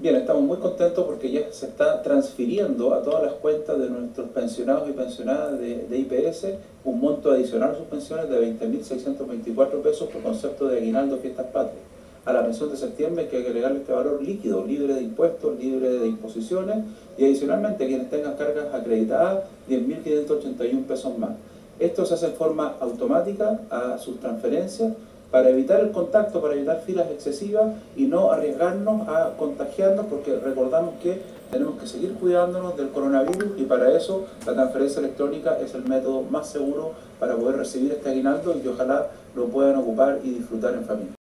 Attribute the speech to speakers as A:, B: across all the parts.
A: Bien, estamos muy contentos porque ya se está transfiriendo a todas las cuentas de nuestros pensionados y pensionadas de, IPS un monto adicional a sus pensiones de 20.624 pesos por concepto de aguinaldo fiestas patrias. A la pensión de septiembre hay que agregarle este valor líquido, libre de impuestos, libre de imposiciones y adicionalmente quienes tengan cargas acreditadas 10.581 pesos más. Esto se hace en forma automática a sus transferencias para evitar el contacto, para evitar filas excesivas y no arriesgarnos a contagiarnos porque recordamos que tenemos que seguir cuidándonos del coronavirus y para eso la transferencia electrónica es el método más seguro para poder recibir este aguinaldo y ojalá lo puedan ocupar y disfrutar en familia.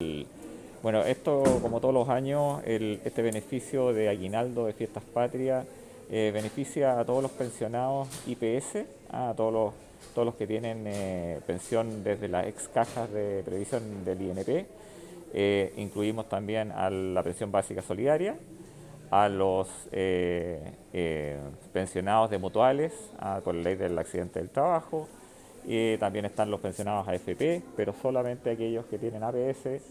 B: Bueno, esto como todos los años, este beneficio de aguinaldo de fiestas patrias eh, beneficia a todos los pensionados IPS, a todos los todos los que tienen eh, pensión desde las ex cajas de previsión del INP. Eh, incluimos también a la pensión básica solidaria, a los pensionados de mutuales con la ley del accidente del trabajo, también están los pensionados AFP, pero solamente aquellos que tienen APS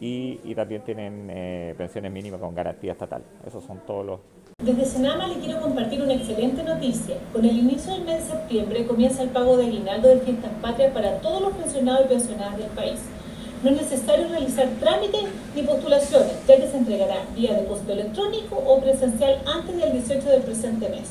B: y, y también tienen pensiones mínimas con garantía estatal. Esos son todos los
C: desde Senama le quiero compartir una excelente noticia. Con el inicio del mes de septiembre comienza el pago de aguinaldo de fiestas patrias para todos los pensionados y pensionadas del país. No es necesario realizar trámites ni postulaciones, ya que se entregará vía depósito electrónico o presencial antes del 18 del presente mes.